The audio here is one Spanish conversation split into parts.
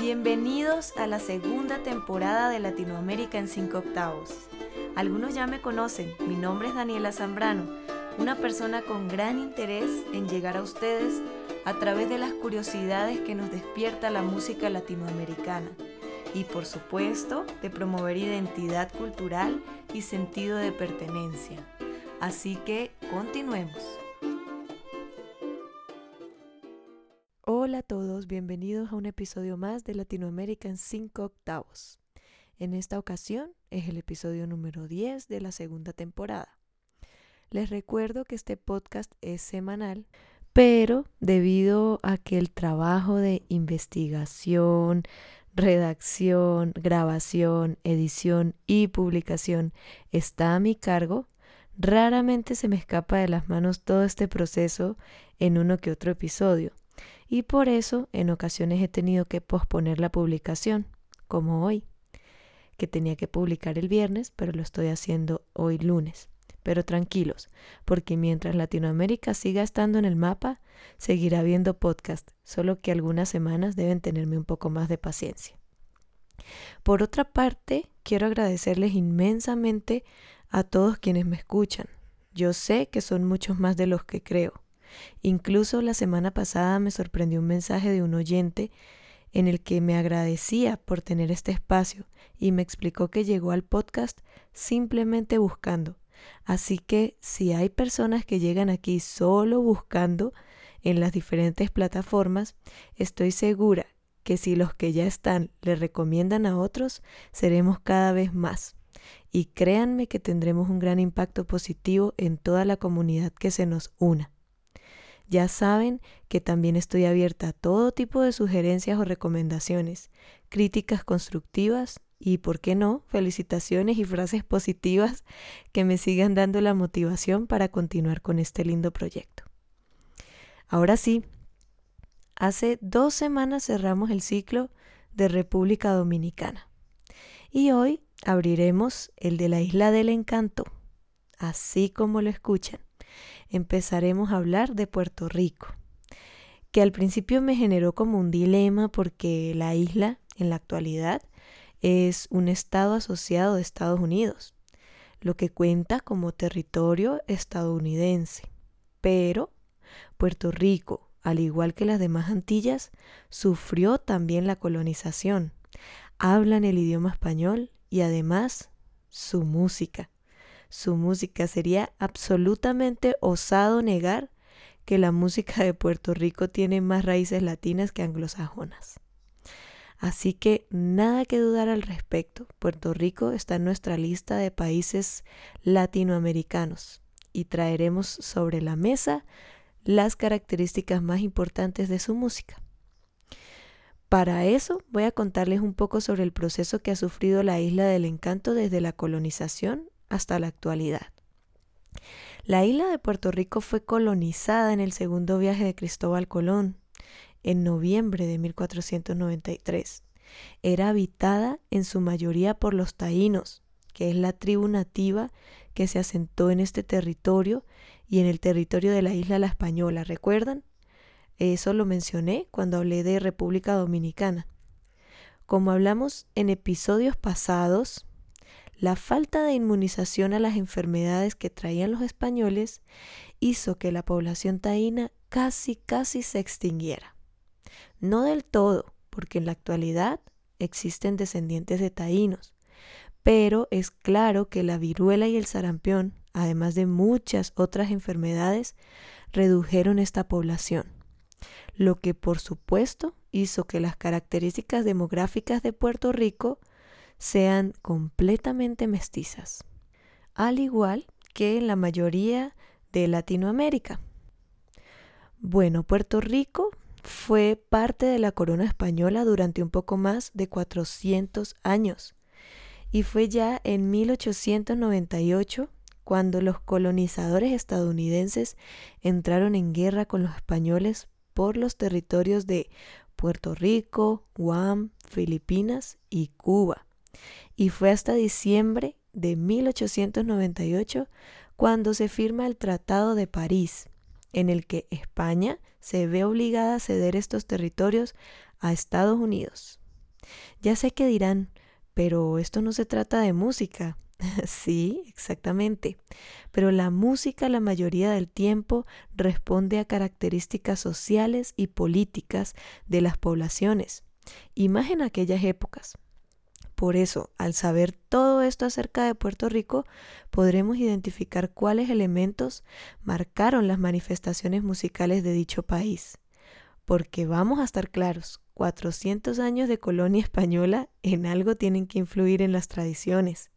Bienvenidos a la segunda temporada de Latinoamérica en 5 octavos. Algunos ya me conocen, mi nombre es Daniela Zambrano, una persona con gran interés en llegar a ustedes a través de las curiosidades que nos despierta la música latinoamericana y por supuesto de promover identidad cultural y sentido de pertenencia. Así que continuemos. Hola a todos, bienvenidos a un episodio más de Latinoamérica en 5 octavos. En esta ocasión es el episodio número 10 de la segunda temporada. Les recuerdo que este podcast es semanal, pero debido a que el trabajo de investigación, redacción, grabación, edición y publicación está a mi cargo, raramente se me escapa de las manos todo este proceso en uno que otro episodio y por eso en ocasiones he tenido que posponer la publicación, como hoy, que tenía que publicar el viernes, pero lo estoy haciendo hoy lunes. Pero tranquilos, porque mientras Latinoamérica siga estando en el mapa, seguirá habiendo podcast, solo que algunas semanas deben tenerme un poco más de paciencia. Por otra parte, quiero agradecerles inmensamente a todos quienes me escuchan. Yo sé que son muchos más de los que creo. Incluso la semana pasada me sorprendió un mensaje de un oyente en el que me agradecía por tener este espacio y me explicó que llegó al podcast simplemente buscando. Así que si hay personas que llegan aquí solo buscando en las diferentes plataformas, estoy segura que si los que ya están le recomiendan a otros, seremos cada vez más. Y créanme que tendremos un gran impacto positivo en toda la comunidad que se nos una. Ya saben que también estoy abierta a todo tipo de sugerencias o recomendaciones, críticas constructivas y, por qué no, felicitaciones y frases positivas que me sigan dando la motivación para continuar con este lindo proyecto. Ahora sí, hace dos semanas cerramos el ciclo de República Dominicana y hoy abriremos el de la Isla del Encanto, así como lo escuchan empezaremos a hablar de Puerto Rico, que al principio me generó como un dilema porque la isla en la actualidad es un estado asociado de Estados Unidos, lo que cuenta como territorio estadounidense. Pero Puerto Rico, al igual que las demás Antillas, sufrió también la colonización. Hablan el idioma español y además su música su música. Sería absolutamente osado negar que la música de Puerto Rico tiene más raíces latinas que anglosajonas. Así que nada que dudar al respecto. Puerto Rico está en nuestra lista de países latinoamericanos y traeremos sobre la mesa las características más importantes de su música. Para eso voy a contarles un poco sobre el proceso que ha sufrido la isla del encanto desde la colonización hasta la actualidad. La isla de Puerto Rico fue colonizada en el segundo viaje de Cristóbal Colón, en noviembre de 1493. Era habitada en su mayoría por los taínos, que es la tribu nativa que se asentó en este territorio y en el territorio de la isla La Española, ¿recuerdan? Eso lo mencioné cuando hablé de República Dominicana. Como hablamos en episodios pasados, la falta de inmunización a las enfermedades que traían los españoles hizo que la población taína casi casi se extinguiera. No del todo, porque en la actualidad existen descendientes de taínos, pero es claro que la viruela y el sarampión, además de muchas otras enfermedades, redujeron esta población, lo que por supuesto hizo que las características demográficas de Puerto Rico sean completamente mestizas, al igual que en la mayoría de Latinoamérica. Bueno, Puerto Rico fue parte de la corona española durante un poco más de 400 años y fue ya en 1898 cuando los colonizadores estadounidenses entraron en guerra con los españoles por los territorios de Puerto Rico, Guam, Filipinas y Cuba y fue hasta diciembre de 1898 cuando se firma el Tratado de París, en el que España se ve obligada a ceder estos territorios a Estados Unidos. Ya sé que dirán, pero esto no se trata de música. sí, exactamente. Pero la música la mayoría del tiempo responde a características sociales y políticas de las poblaciones, y más en aquellas épocas. Por eso, al saber todo esto acerca de Puerto Rico, podremos identificar cuáles elementos marcaron las manifestaciones musicales de dicho país. Porque vamos a estar claros, 400 años de colonia española en algo tienen que influir en las tradiciones.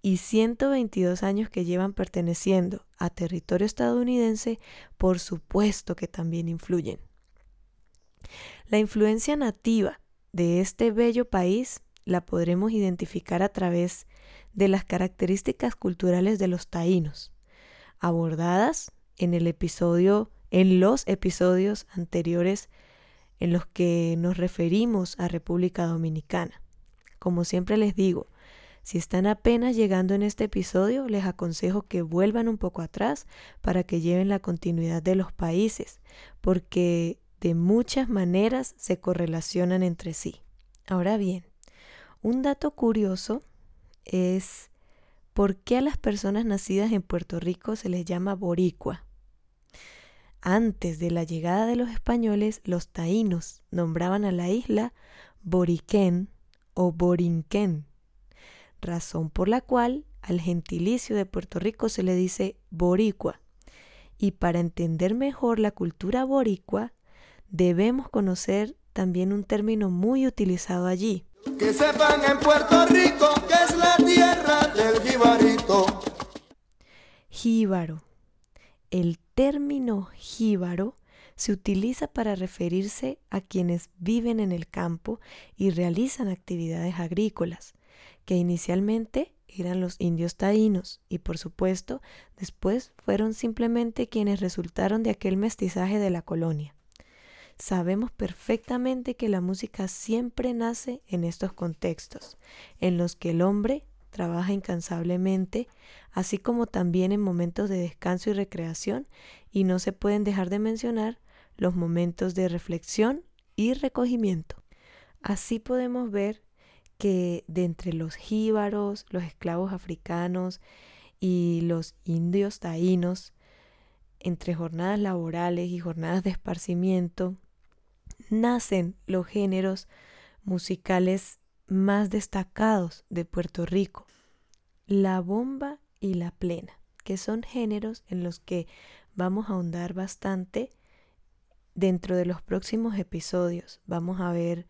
Y 122 años que llevan perteneciendo a territorio estadounidense, por supuesto que también influyen. La influencia nativa de este bello país la podremos identificar a través de las características culturales de los taínos, abordadas en el episodio en los episodios anteriores en los que nos referimos a República Dominicana. Como siempre les digo, si están apenas llegando en este episodio, les aconsejo que vuelvan un poco atrás para que lleven la continuidad de los países, porque de muchas maneras se correlacionan entre sí. Ahora bien, un dato curioso es por qué a las personas nacidas en Puerto Rico se les llama boricua. Antes de la llegada de los españoles, los taínos nombraban a la isla Boriquén o Borinquén, razón por la cual al gentilicio de Puerto Rico se le dice boricua. Y para entender mejor la cultura boricua, debemos conocer también un término muy utilizado allí, que sepan en Puerto Rico que es la tierra del jibarito. Jíbaro. El término jíbaro se utiliza para referirse a quienes viven en el campo y realizan actividades agrícolas, que inicialmente eran los indios taínos y por supuesto después fueron simplemente quienes resultaron de aquel mestizaje de la colonia. Sabemos perfectamente que la música siempre nace en estos contextos, en los que el hombre trabaja incansablemente, así como también en momentos de descanso y recreación, y no se pueden dejar de mencionar los momentos de reflexión y recogimiento. Así podemos ver que de entre los jíbaros, los esclavos africanos y los indios taínos, entre jornadas laborales y jornadas de esparcimiento, nacen los géneros musicales más destacados de Puerto Rico, la bomba y la plena, que son géneros en los que vamos a ahondar bastante dentro de los próximos episodios. Vamos a ver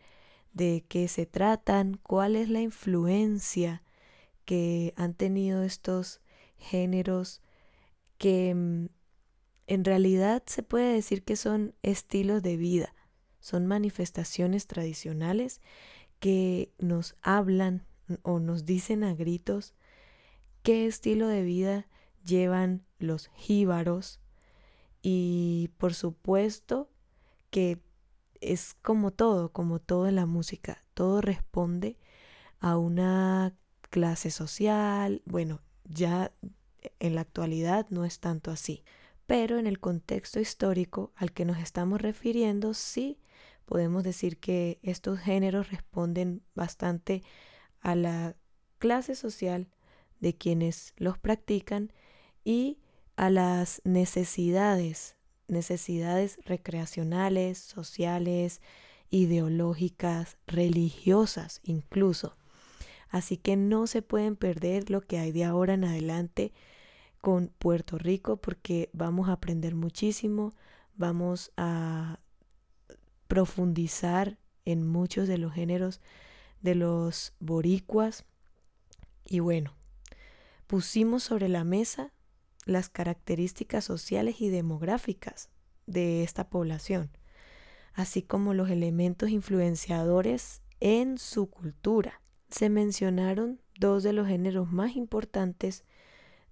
de qué se tratan, cuál es la influencia que han tenido estos géneros que mm, en realidad se puede decir que son estilos de vida son manifestaciones tradicionales que nos hablan o nos dicen a gritos qué estilo de vida llevan los jíbaros y por supuesto que es como todo, como todo en la música, todo responde a una clase social, bueno, ya en la actualidad no es tanto así, pero en el contexto histórico al que nos estamos refiriendo sí podemos decir que estos géneros responden bastante a la clase social de quienes los practican y a las necesidades, necesidades recreacionales, sociales, ideológicas, religiosas incluso. Así que no se pueden perder lo que hay de ahora en adelante con Puerto Rico porque vamos a aprender muchísimo, vamos a profundizar en muchos de los géneros de los boricuas. Y bueno, pusimos sobre la mesa las características sociales y demográficas de esta población, así como los elementos influenciadores en su cultura. Se mencionaron dos de los géneros más importantes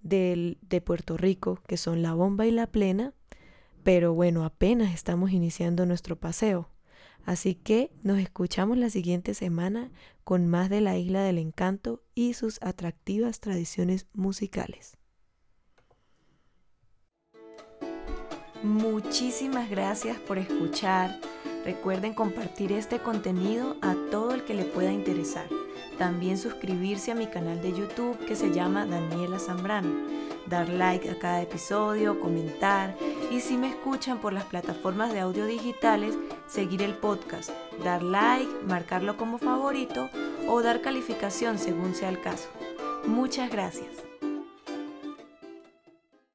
de Puerto Rico, que son la bomba y la plena, pero bueno, apenas estamos iniciando nuestro paseo. Así que nos escuchamos la siguiente semana con más de la Isla del Encanto y sus atractivas tradiciones musicales. Muchísimas gracias por escuchar Recuerden compartir este contenido a todo el que le pueda interesar. También suscribirse a mi canal de YouTube que se llama Daniela Zambrano. Dar like a cada episodio, comentar y si me escuchan por las plataformas de audio digitales, seguir el podcast, dar like, marcarlo como favorito o dar calificación según sea el caso. Muchas gracias.